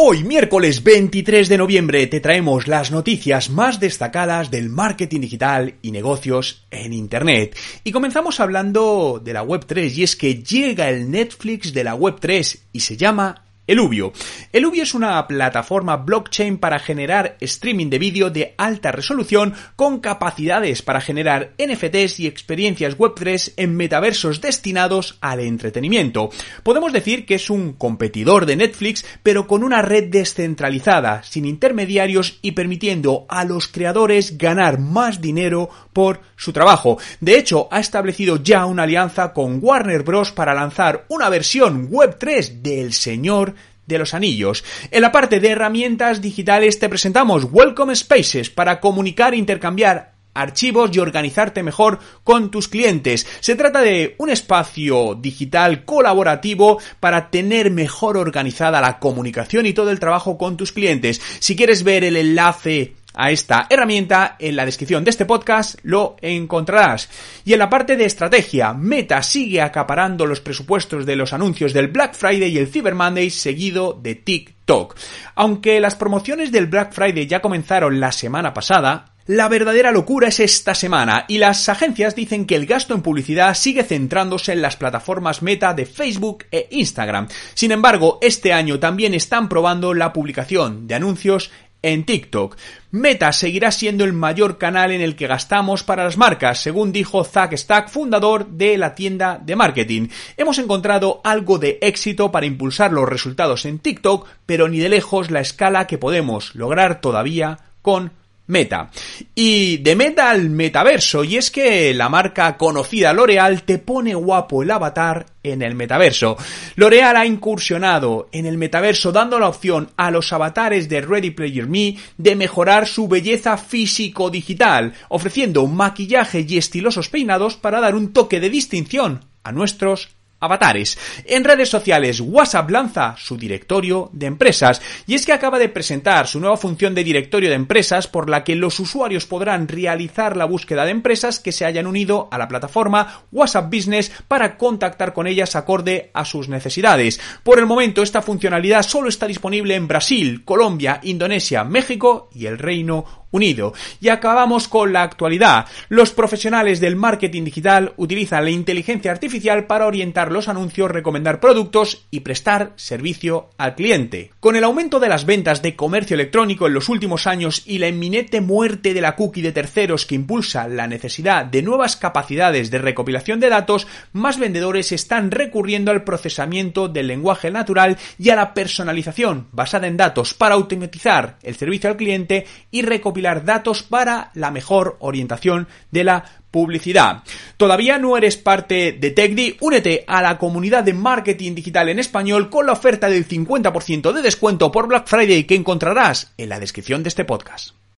Hoy, miércoles 23 de noviembre, te traemos las noticias más destacadas del marketing digital y negocios en Internet. Y comenzamos hablando de la Web3 y es que llega el Netflix de la Web3 y se llama Eluvio. Eluvio es una plataforma blockchain para generar streaming de vídeo de alta resolución con capacidades para generar NFTs y experiencias Web3 en metaversos destinados al entretenimiento. Podemos decir que es un competidor de Netflix, pero con una red descentralizada, sin intermediarios y permitiendo a los creadores ganar más dinero por su trabajo. De hecho, ha establecido ya una alianza con Warner Bros. para lanzar una versión Web3 del señor de los anillos. En la parte de herramientas digitales te presentamos Welcome Spaces para comunicar intercambiar archivos y organizarte mejor con tus clientes. Se trata de un espacio digital colaborativo para tener mejor organizada la comunicación y todo el trabajo con tus clientes. Si quieres ver el enlace a esta herramienta en la descripción de este podcast lo encontrarás. Y en la parte de estrategia, Meta sigue acaparando los presupuestos de los anuncios del Black Friday y el Cyber Monday seguido de TikTok. Aunque las promociones del Black Friday ya comenzaron la semana pasada, la verdadera locura es esta semana y las agencias dicen que el gasto en publicidad sigue centrándose en las plataformas meta de Facebook e Instagram. Sin embargo, este año también están probando la publicación de anuncios en TikTok. Meta seguirá siendo el mayor canal en el que gastamos para las marcas, según dijo Zack Stack, fundador de la tienda de marketing. Hemos encontrado algo de éxito para impulsar los resultados en TikTok, pero ni de lejos la escala que podemos lograr todavía con Meta. Y de Meta al metaverso, y es que la marca conocida L'Oreal te pone guapo el avatar en el metaverso. L'Oreal ha incursionado en el metaverso dando la opción a los avatares de Ready Player Me de mejorar su belleza físico-digital, ofreciendo maquillaje y estilosos peinados para dar un toque de distinción a nuestros avatares. En redes sociales, WhatsApp lanza su directorio de empresas y es que acaba de presentar su nueva función de directorio de empresas por la que los usuarios podrán realizar la búsqueda de empresas que se hayan unido a la plataforma WhatsApp Business para contactar con ellas acorde a sus necesidades. Por el momento, esta funcionalidad solo está disponible en Brasil, Colombia, Indonesia, México y el Reino Unido. Y acabamos con la actualidad. Los profesionales del marketing digital utilizan la inteligencia artificial para orientar los anuncios, recomendar productos y prestar servicio al cliente. Con el aumento de las ventas de comercio electrónico en los últimos años y la inminente muerte de la cookie de terceros que impulsa la necesidad de nuevas capacidades de recopilación de datos, más vendedores están recurriendo al procesamiento del lenguaje natural y a la personalización basada en datos para automatizar el servicio al cliente y datos para la mejor orientación de la publicidad. ¿Todavía no eres parte de TechDi? Únete a la comunidad de marketing digital en español con la oferta del 50% de descuento por Black Friday que encontrarás en la descripción de este podcast.